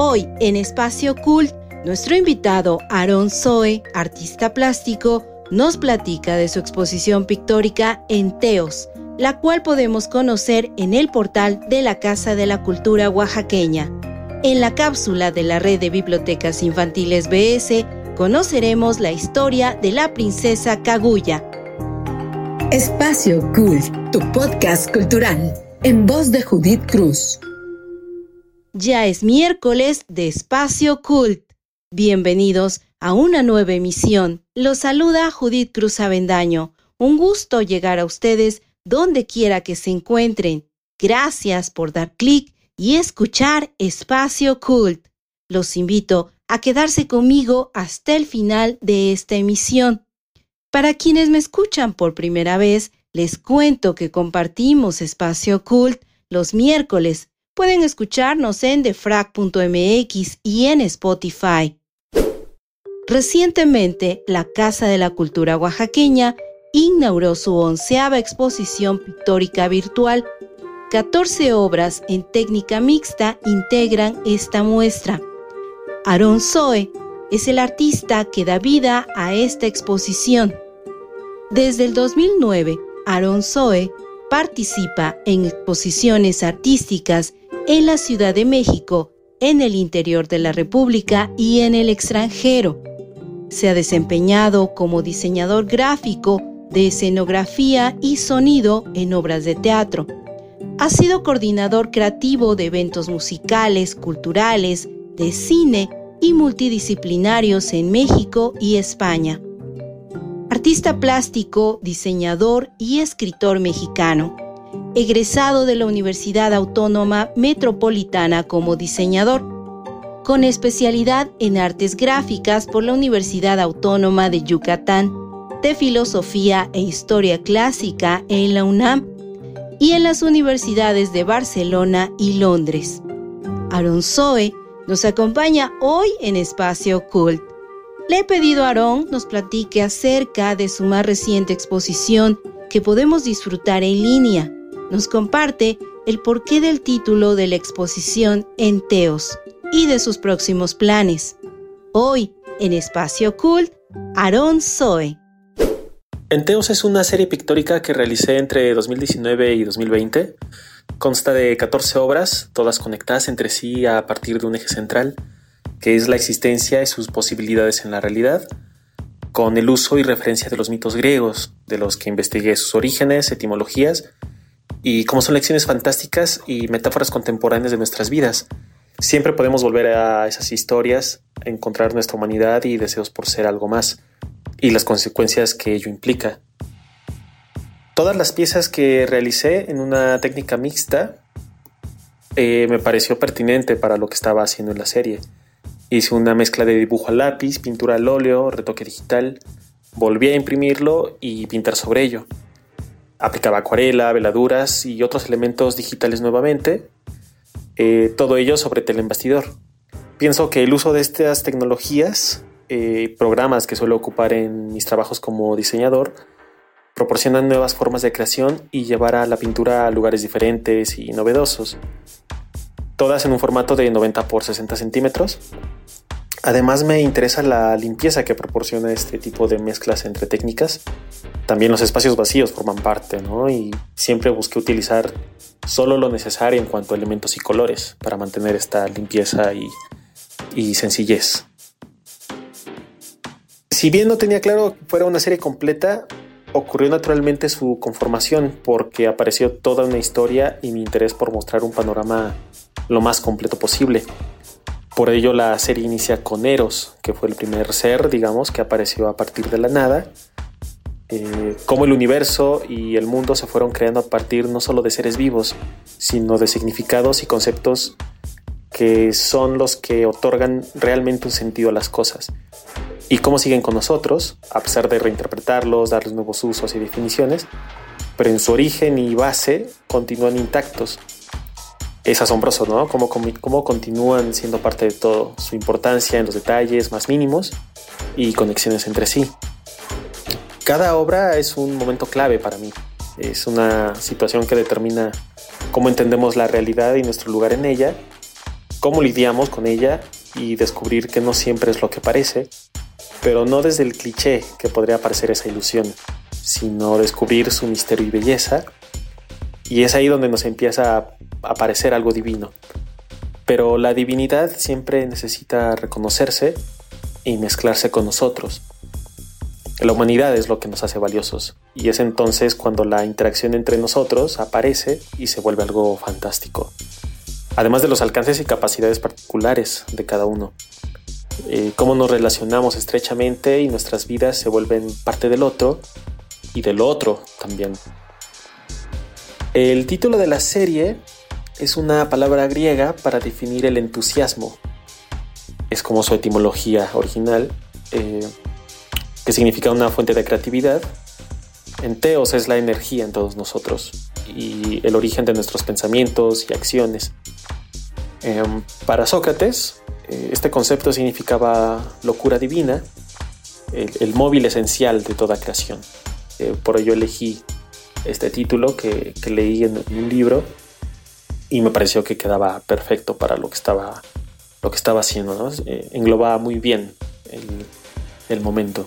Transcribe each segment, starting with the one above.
Hoy en Espacio Cult, nuestro invitado Aaron Zoe, artista plástico, nos platica de su exposición pictórica en Teos, la cual podemos conocer en el portal de la Casa de la Cultura Oaxaqueña. En la cápsula de la red de bibliotecas infantiles BS conoceremos la historia de la princesa Kaguya. Espacio Cult, tu podcast cultural, en voz de Judith Cruz. Ya es miércoles de Espacio Cult. Bienvenidos a una nueva emisión. Los saluda Judith Cruz Avendaño. Un gusto llegar a ustedes donde quiera que se encuentren. Gracias por dar clic y escuchar Espacio Cult. Los invito a quedarse conmigo hasta el final de esta emisión. Para quienes me escuchan por primera vez, les cuento que compartimos Espacio Cult los miércoles Pueden escucharnos en defrag.mx y en Spotify. Recientemente, la Casa de la Cultura Oaxaqueña inauguró su onceava exposición pictórica virtual. 14 obras en técnica mixta integran esta muestra. Aaron Zoe es el artista que da vida a esta exposición. Desde el 2009, Aaron Zoe participa en exposiciones artísticas en la Ciudad de México, en el interior de la República y en el extranjero. Se ha desempeñado como diseñador gráfico de escenografía y sonido en obras de teatro. Ha sido coordinador creativo de eventos musicales, culturales, de cine y multidisciplinarios en México y España. Artista plástico, diseñador y escritor mexicano egresado de la Universidad Autónoma Metropolitana como diseñador, con especialidad en artes gráficas por la Universidad Autónoma de Yucatán, de Filosofía e Historia Clásica en la UNAM y en las universidades de Barcelona y Londres. Aaron Zoe nos acompaña hoy en Espacio Cult. Le he pedido a Aaron nos platique acerca de su más reciente exposición que podemos disfrutar en línea, nos comparte el porqué del título de la exposición en Teos y de sus próximos planes. Hoy, en Espacio Cult, Aaron Zoe. Enteos es una serie pictórica que realicé entre 2019 y 2020. Consta de 14 obras, todas conectadas entre sí a partir de un eje central, que es la existencia y sus posibilidades en la realidad, con el uso y referencia de los mitos griegos, de los que investigué sus orígenes, etimologías y como son lecciones fantásticas y metáforas contemporáneas de nuestras vidas. Siempre podemos volver a esas historias, encontrar nuestra humanidad y deseos por ser algo más, y las consecuencias que ello implica. Todas las piezas que realicé en una técnica mixta eh, me pareció pertinente para lo que estaba haciendo en la serie. Hice una mezcla de dibujo a lápiz, pintura al óleo, retoque digital, volví a imprimirlo y pintar sobre ello. Aplicaba acuarela, veladuras y otros elementos digitales nuevamente, eh, todo ello sobre telembastidor. Pienso que el uso de estas tecnologías, eh, programas que suelo ocupar en mis trabajos como diseñador, proporcionan nuevas formas de creación y llevar a la pintura a lugares diferentes y novedosos. Todas en un formato de 90 por 60 centímetros, Además me interesa la limpieza que proporciona este tipo de mezclas entre técnicas. También los espacios vacíos forman parte, ¿no? Y siempre busqué utilizar solo lo necesario en cuanto a elementos y colores para mantener esta limpieza y, y sencillez. Si bien no tenía claro que fuera una serie completa, ocurrió naturalmente su conformación porque apareció toda una historia y mi interés por mostrar un panorama lo más completo posible. Por ello la serie inicia con Eros, que fue el primer ser, digamos, que apareció a partir de la nada. Eh, cómo el universo y el mundo se fueron creando a partir no solo de seres vivos, sino de significados y conceptos que son los que otorgan realmente un sentido a las cosas. Y cómo siguen con nosotros, a pesar de reinterpretarlos, darles nuevos usos y definiciones, pero en su origen y base continúan intactos es asombroso, ¿no? Cómo, cómo, continúan siendo parte de todo, su importancia en los detalles más mínimos y conexiones entre sí. Cada obra es un momento clave para mí. Es una situación que determina cómo entendemos la realidad y nuestro lugar en ella. cómo lidiamos con ella y descubrir que no siempre es lo que parece, pero no desde el cliché que podría parecer esa ilusión, sino descubrir su misterio y belleza. Y es ahí donde nos empieza a aparecer algo divino. Pero la divinidad siempre necesita reconocerse y mezclarse con nosotros. La humanidad es lo que nos hace valiosos y es entonces cuando la interacción entre nosotros aparece y se vuelve algo fantástico. Además de los alcances y capacidades particulares de cada uno. Eh, cómo nos relacionamos estrechamente y nuestras vidas se vuelven parte del otro y del otro también. El título de la serie es una palabra griega para definir el entusiasmo. Es como su etimología original. Eh, que significa una fuente de creatividad. En Teos es la energía en todos nosotros y el origen de nuestros pensamientos y acciones. Em, para Sócrates, eh, este concepto significaba locura divina, el, móvil esencial de toda creación. Eh, por ello elegí este título que, leí en, un libro y me pareció que quedaba perfecto para lo que estaba, lo que estaba haciendo. Eh, englobaba muy bien el, el momento.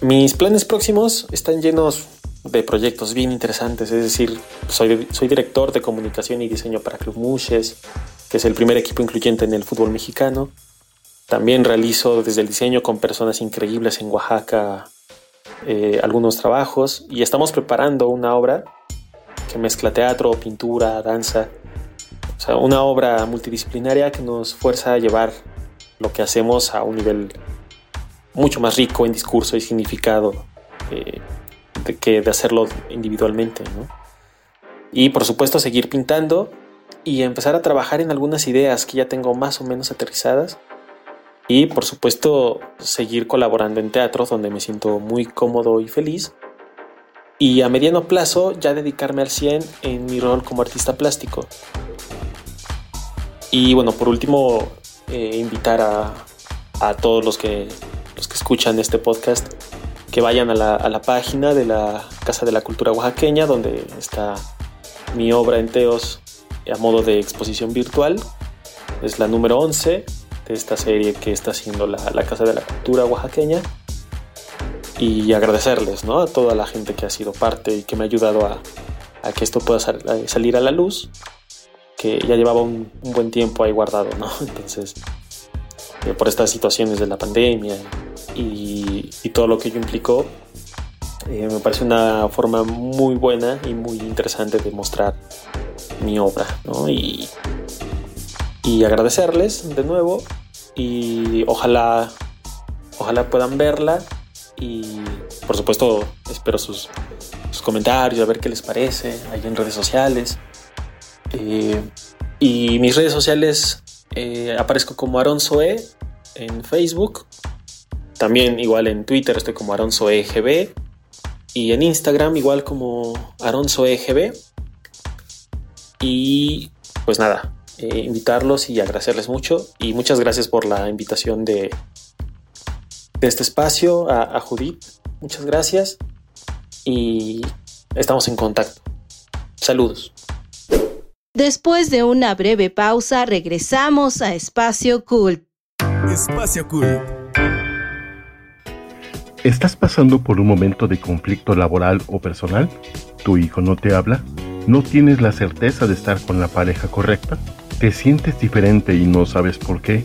Mis planes próximos están llenos de proyectos bien interesantes, es decir, soy, soy director de comunicación y diseño para Club Mushes, que es el primer equipo incluyente en el fútbol mexicano. También realizo desde el diseño con personas increíbles en Oaxaca eh, algunos trabajos y estamos preparando una obra que mezcla teatro, pintura, danza. O sea, una obra multidisciplinaria que nos fuerza a llevar lo que hacemos a un nivel mucho más rico en discurso y significado eh, que de hacerlo individualmente. Y por supuesto seguir pintando y empezar a trabajar en algunas ideas que ya tengo más o menos aterrizadas. Y por supuesto seguir colaborando en teatro donde me siento muy cómodo y feliz. Y a mediano plazo ya dedicarme al 100 en mi rol como artista plástico. Y bueno, por último, eh, invitar a, a todos los que que escuchan este podcast que vayan a la, página de la Casa de la Cultura Oaxaqueña, donde está mi obra en Teos a modo de exposición virtual. Es la número 11 de esta serie que está haciendo la, Casa de la Cultura Oaxaqueña. Y agradecerles ¿no? a toda la gente que ha sido parte y que me ha ayudado a, que esto pueda salir a la luz, que ya llevaba un, un buen tiempo ahí guardado, ¿no? Entonces, eh, por estas situaciones de la pandemia y, todo lo que ello implicó, eh, me parece una forma muy buena y muy interesante de mostrar mi obra. Y, agradecerles de nuevo y ojalá, ojalá puedan verla y por supuesto espero sus, comentarios, a ver qué les parece ahí en redes sociales. Eh, y mis redes sociales eh, aparezco como Aronzoe en Facebook. También igual en Twitter estoy como AronzoeGB. Y en Instagram igual como AronzoeGB. Y pues nada, eh, invitarlos y agradecerles mucho. Y muchas gracias por la invitación de, de este espacio a, a Judith. Muchas gracias. Y estamos en contacto. Saludos. Después de una breve pausa, regresamos a Espacio Cult. Espacio Cult. ¿Estás pasando por un momento de conflicto laboral o personal? ¿Tu hijo no te habla? ¿No tienes la certeza de estar con la pareja correcta? ¿Te sientes diferente y no sabes por qué?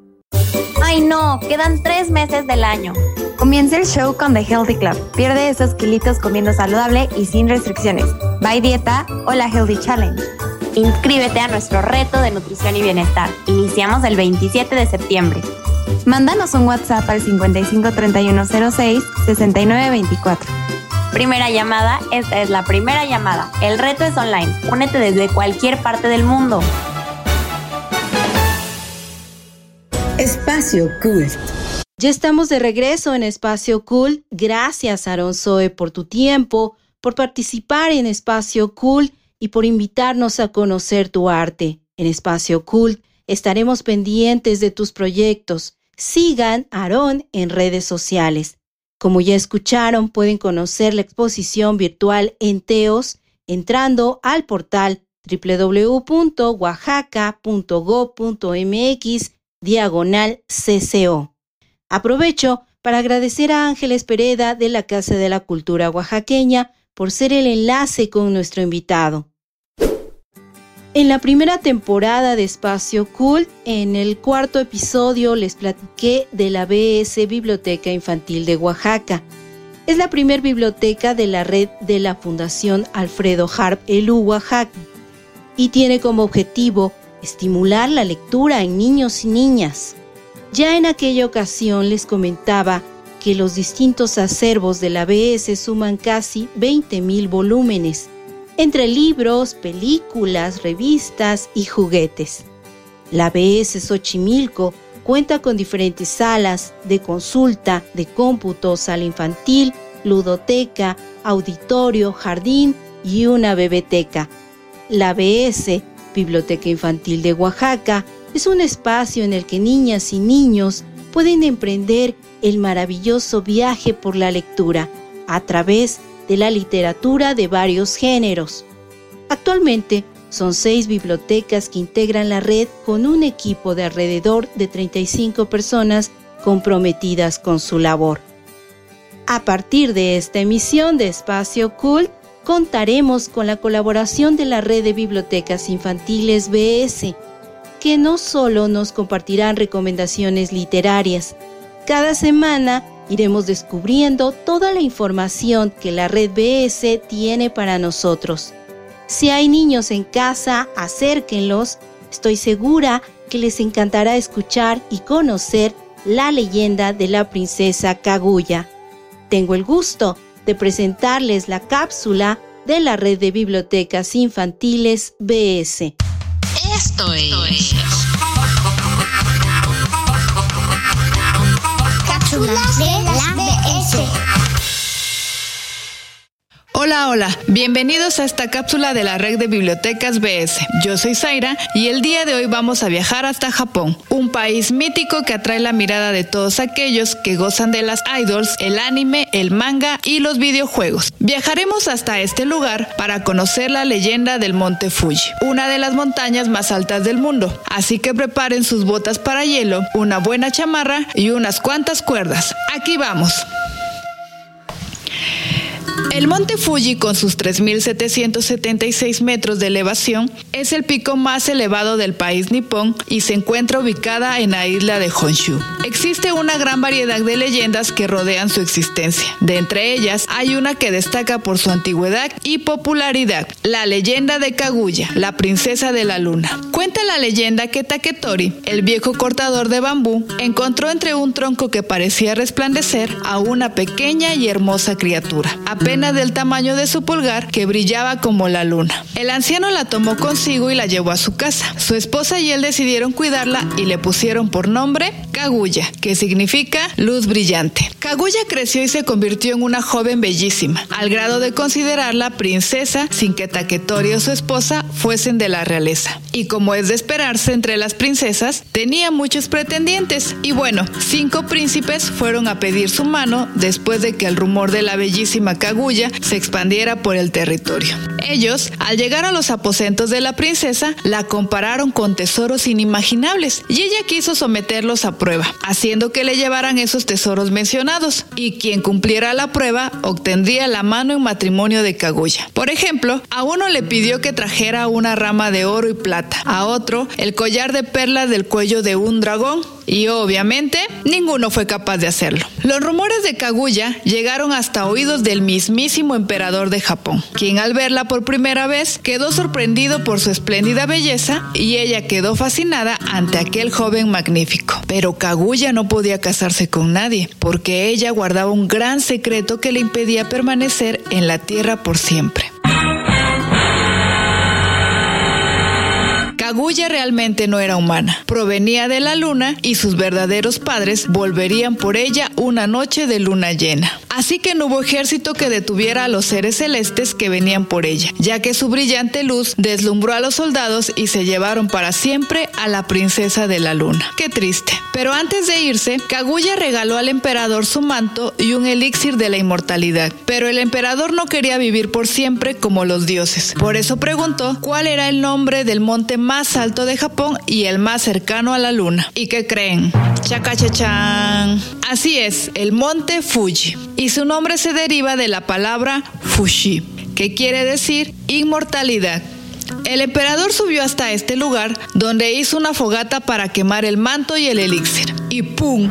Ay no, quedan tres meses del año. Comienza el show con The Healthy Club. Pierde esos kilitos comiendo saludable y sin restricciones. Bye dieta o la Healthy Challenge. Inscríbete a nuestro reto de nutrición y bienestar. Iniciamos el 27 de septiembre. Mándanos un WhatsApp al 553106 6924. Primera llamada, esta es la primera llamada. El reto es online. Únete desde cualquier parte del mundo. Espacio. Ya estamos de regreso en Espacio Cool. Gracias, Aaron Zoe, por tu tiempo, por participar en Espacio Cool y por invitarnos a conocer tu arte. En Espacio Cool estaremos pendientes de tus proyectos. Sigan a Aarón en redes sociales. Como ya escucharon, pueden conocer la exposición virtual en Teos entrando al portal www.oaxaca.gov.mx diagonal CCO. Aprovecho para agradecer a Ángeles Pereda de la Casa de la Cultura Oaxaqueña por ser el enlace con nuestro invitado. En la primera temporada de Espacio Cool, en el cuarto episodio les platiqué de la BS Biblioteca Infantil de Oaxaca. Es la primer biblioteca de la red de la Fundación Alfredo Harp Elú Oaxaca y tiene como objetivo estimular la lectura en niños y niñas. Ya en aquella ocasión les comentaba que los distintos acervos de la BS suman casi 20.000 volúmenes, entre libros, películas, revistas y juguetes. La BS Xochimilco cuenta con diferentes salas de consulta, de cómputo, sala infantil, ludoteca, auditorio, jardín y una bebeteca. La BS Biblioteca Infantil de Oaxaca es un espacio en el que niñas y niños pueden emprender el maravilloso viaje por la lectura a través de la literatura de varios géneros. Actualmente son seis bibliotecas que integran la red con un equipo de alrededor de 35 personas comprometidas con su labor. A partir de esta emisión de Espacio Cult, contaremos con la colaboración de la Red de Bibliotecas Infantiles BS, que no solo nos compartirán recomendaciones literarias, cada semana iremos descubriendo toda la información que la red BS tiene para nosotros. Si hay niños en casa, acérquenlos. Estoy segura que les encantará escuchar y conocer la leyenda de la princesa Kaguya. Tengo el gusto de presentarles la cápsula de la red de bibliotecas infantiles BS. Esto es. Cápsulas de la Hola, hola, bienvenidos a esta cápsula de la red de bibliotecas BS. Yo soy Zaira y el día de hoy vamos a viajar hasta Japón, un país mítico que atrae la mirada de todos aquellos que gozan de las idols, el anime, el manga y los videojuegos. Viajaremos hasta este lugar para conocer la leyenda del Monte Fuji, una de las montañas más altas del mundo. Así que preparen sus botas para hielo, una buena chamarra y unas cuantas cuerdas. Aquí vamos. El monte Fuji, con sus 3.776 metros de elevación, es el pico más elevado del país nipón y se encuentra ubicada en la isla de Honshu. Existe una gran variedad de leyendas que rodean su existencia. De entre ellas, hay una que destaca por su antigüedad y popularidad, la leyenda de Kaguya, la princesa de la luna. Cuenta la leyenda que Taketori, el viejo cortador de bambú, encontró entre un tronco que parecía resplandecer a una pequeña y hermosa criatura, apenas del tamaño de su pulgar que brillaba como la luna. El anciano la tomó consigo y la llevó a su casa. Su esposa y él decidieron cuidarla y le pusieron por nombre Kaguya, que significa luz brillante. Kaguya creció y se convirtió en una joven bellísima, al grado de considerarla princesa sin que Taketori o su esposa fuesen de la realeza. Y como es de esperarse entre las princesas, tenía muchos pretendientes. Y bueno, cinco príncipes fueron a pedir su mano después de que el rumor de la bellísima Kaguya se expandiera por el territorio. Ellos, al llegar a los aposentos de la princesa, la compararon con tesoros inimaginables y ella quiso someterlos a prueba, haciendo que le llevaran esos tesoros mencionados y quien cumpliera la prueba obtendría la mano en matrimonio de Kaguya. Por ejemplo, a uno le pidió que trajera una rama de oro y plata, a otro el collar de perlas del cuello de un dragón y obviamente ninguno fue capaz de hacerlo. Los rumores de Kaguya llegaron hasta oídos del emperador de Japón, quien al verla por primera vez quedó sorprendido por su espléndida belleza y ella quedó fascinada ante aquel joven magnífico. Pero Kaguya no podía casarse con nadie, porque ella guardaba un gran secreto que le impedía permanecer en la tierra por siempre. Kaguya realmente no era humana, provenía de la luna y sus verdaderos padres volverían por ella una noche de luna llena. Así que no hubo ejército que detuviera a los seres celestes que venían por ella, ya que su brillante luz deslumbró a los soldados y se llevaron para siempre a la princesa de la luna. Qué triste. Pero antes de irse, Kaguya regaló al emperador su manto y un elixir de la inmortalidad. Pero el emperador no quería vivir por siempre como los dioses. Por eso preguntó cuál era el nombre del monte más alto de Japón y el más cercano a la luna. ¿Y qué creen? Chacachachan. Así es, el monte Fuji y su nombre se deriva de la palabra Fushi, que quiere decir inmortalidad. El emperador subió hasta este lugar, donde hizo una fogata para quemar el manto y el elixir. Y ¡pum!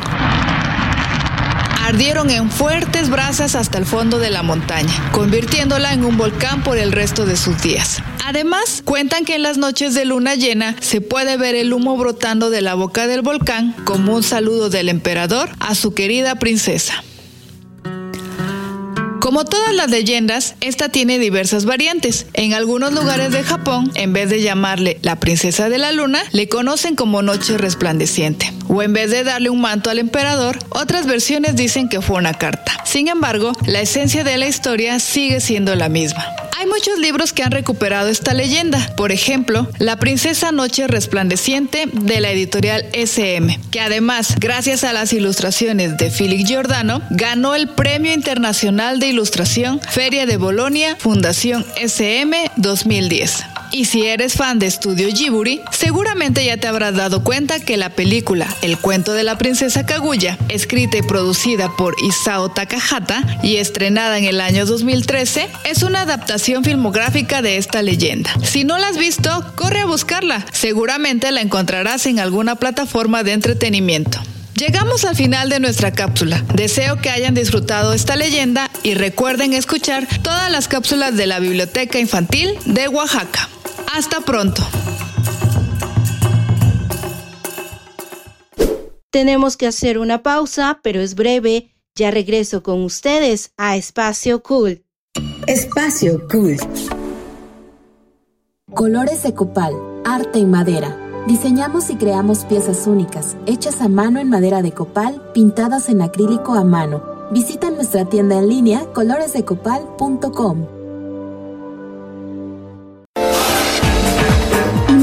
Ardieron en fuertes brasas hasta el fondo de la montaña, convirtiéndola en un volcán por el resto de sus días. Además, cuentan que en las noches de luna llena se puede ver el humo brotando de la boca del volcán como un saludo del emperador a su querida princesa. Como todas las leyendas, esta tiene diversas variantes. En algunos lugares de Japón, en vez de llamarle la princesa de la luna, le conocen como noche resplandeciente. O en vez de darle un manto al emperador, otras versiones dicen que fue una carta. Sin embargo, la esencia de la historia sigue siendo la misma. Hay muchos libros que han recuperado esta leyenda. Por ejemplo, La Princesa Noche Resplandeciente de la editorial SM, que además, gracias a las ilustraciones de Felix Giordano, ganó el Premio Internacional de Ilustración Feria de Bolonia Fundación SM 2010. Y si eres fan de Estudio Ghibli, seguramente ya te habrás dado cuenta que la película El cuento de la princesa Kaguya, escrita y producida por Isao Takahata y estrenada en el año 2013, es una adaptación filmográfica de esta leyenda. Si no la has visto, corre a buscarla. Seguramente la encontrarás en alguna plataforma de entretenimiento. Llegamos al final de nuestra cápsula. Deseo que hayan disfrutado esta leyenda y recuerden escuchar todas las cápsulas de la Biblioteca Infantil de Oaxaca. Hasta pronto. Tenemos que hacer una pausa, pero es breve. Ya regreso con ustedes a Espacio Cool. Espacio Cool. Colores de copal, arte en madera. Diseñamos y creamos piezas únicas, hechas a mano en madera de copal, pintadas en acrílico a mano. Visita nuestra tienda en línea coloresdecopal.com.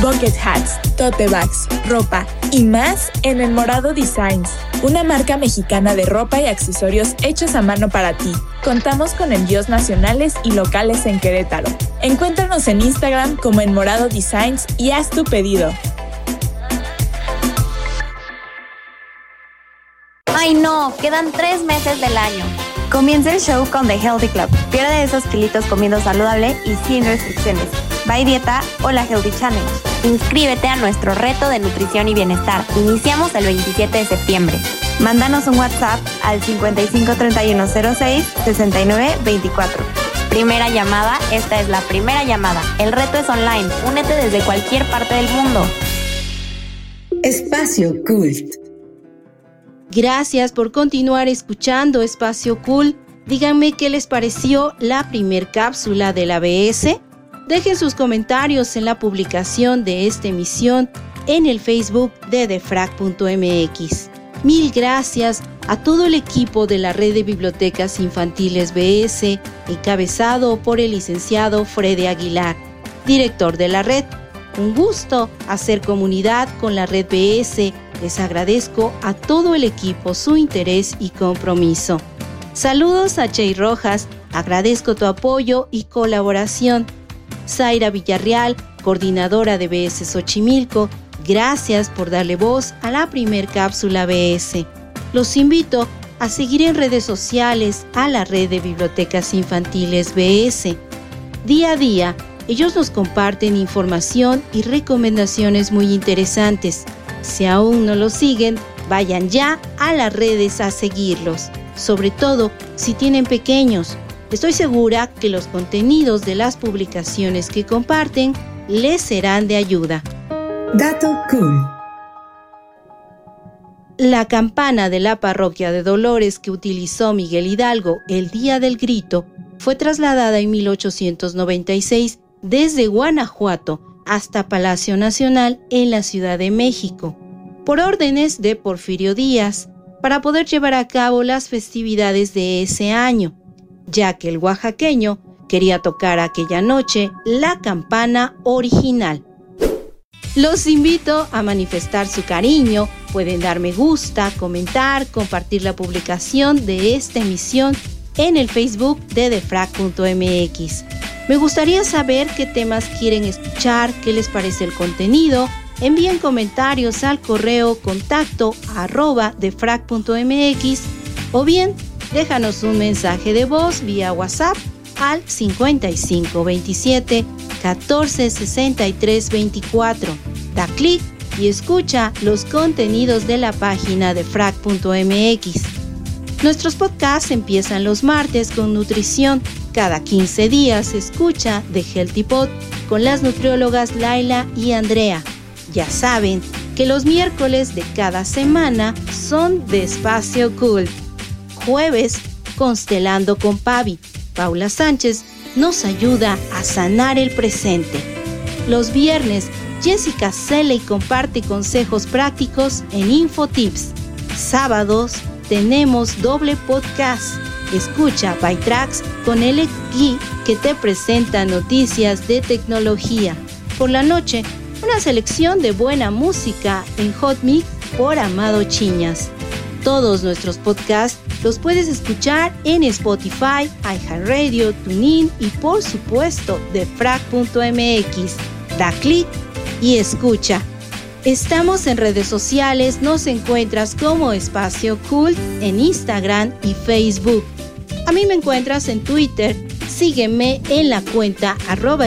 Bucket hats, tote bags, ropa y más en El Morado Designs, una marca mexicana de ropa y accesorios hechos a mano para ti. Contamos con envíos nacionales y locales en Querétaro. Encuéntranos en Instagram como El Morado Designs y haz tu pedido. Ay no, quedan tres meses del año. Comienza el show con The Healthy Club. Pierde esos kilitos comiendo saludable y sin restricciones. By Dieta o la Healthy Challenge. Inscríbete a nuestro reto de nutrición y bienestar. Iniciamos el 27 de septiembre. Mándanos un WhatsApp al 553106 6924. Primera llamada, esta es la primera llamada. El reto es online. Únete desde cualquier parte del mundo. Espacio Cult. Gracias por continuar escuchando Espacio Cool. Díganme qué les pareció la primer cápsula de la BS. Dejen sus comentarios en la publicación de esta emisión en el Facebook de defrag.mx. Mil gracias a todo el equipo de la Red de Bibliotecas Infantiles BS, encabezado por el licenciado Freddy Aguilar, director de la red. Un gusto hacer comunidad con la Red BS. Les agradezco a todo el equipo su interés y compromiso. Saludos a Chey Rojas, agradezco tu apoyo y colaboración. Zaira Villarreal, coordinadora de BS Xochimilco, gracias por darle voz a la primer cápsula BS. Los invito a seguir en redes sociales a la red de bibliotecas infantiles BS. Día a día, ellos nos comparten información y recomendaciones muy interesantes. Si aún no los siguen, vayan ya a las redes a seguirlos, sobre todo si tienen pequeños. Estoy segura que los contenidos de las publicaciones que comparten les serán de ayuda. Dato Cool. La campana de la parroquia de Dolores que utilizó Miguel Hidalgo el día del grito fue trasladada en 1896 desde Guanajuato hasta Palacio Nacional en la Ciudad de México, por órdenes de Porfirio Díaz, para poder llevar a cabo las festividades de ese año, ya que el oaxaqueño quería tocar aquella noche la campana original. Los invito a manifestar su cariño, pueden dar me gusta, comentar, compartir la publicación de esta emisión en el Facebook de defrag.mx. Me gustaría saber qué temas quieren escuchar, qué les parece el contenido. Envíen comentarios al correo contacto arroba defrag.mx o bien déjanos un mensaje de voz vía WhatsApp al 5527 14 63 24. Da clic y escucha los contenidos de la página de frac.mx. Nuestros podcasts empiezan los martes con nutrición. Cada 15 días escucha The Healthy Pod con las nutriólogas Laila y Andrea. Ya saben que los miércoles de cada semana son de Espacio Cool. Jueves, Constelando con Pavi. Paula Sánchez nos ayuda a sanar el presente. Los viernes, Jessica Selley comparte consejos prácticos en InfoTips. Sábados, tenemos doble podcast. Escucha By Tracks con el Gui que te presenta noticias de tecnología. Por la noche, una selección de buena música en Hot Mix por Amado Chiñas. Todos nuestros podcasts los puedes escuchar en Spotify, iHeartRadio, TuneIn y por supuesto de frac.mx. Da clic y escucha. Estamos en redes sociales, nos encuentras como Espacio Cult en Instagram y Facebook. A mí me encuentras en Twitter, sígueme en la cuenta arroba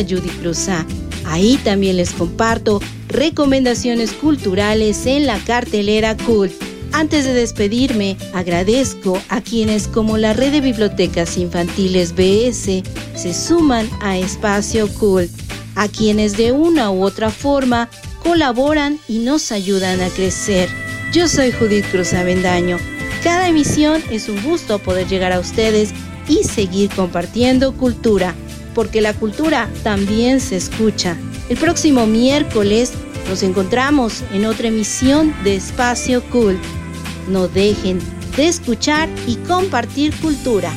Ahí también les comparto recomendaciones culturales en la cartelera Cult. Antes de despedirme, agradezco a quienes como la red de bibliotecas infantiles BS se suman a Espacio Cult, a quienes de una u otra forma colaboran y nos ayudan a crecer. Yo soy Judith Cruz Avendaño. Cada emisión es un gusto poder llegar a ustedes y seguir compartiendo cultura porque la cultura también se escucha. El próximo miércoles nos encontramos en otra emisión de Espacio Cool. No dejen de escuchar y compartir cultura.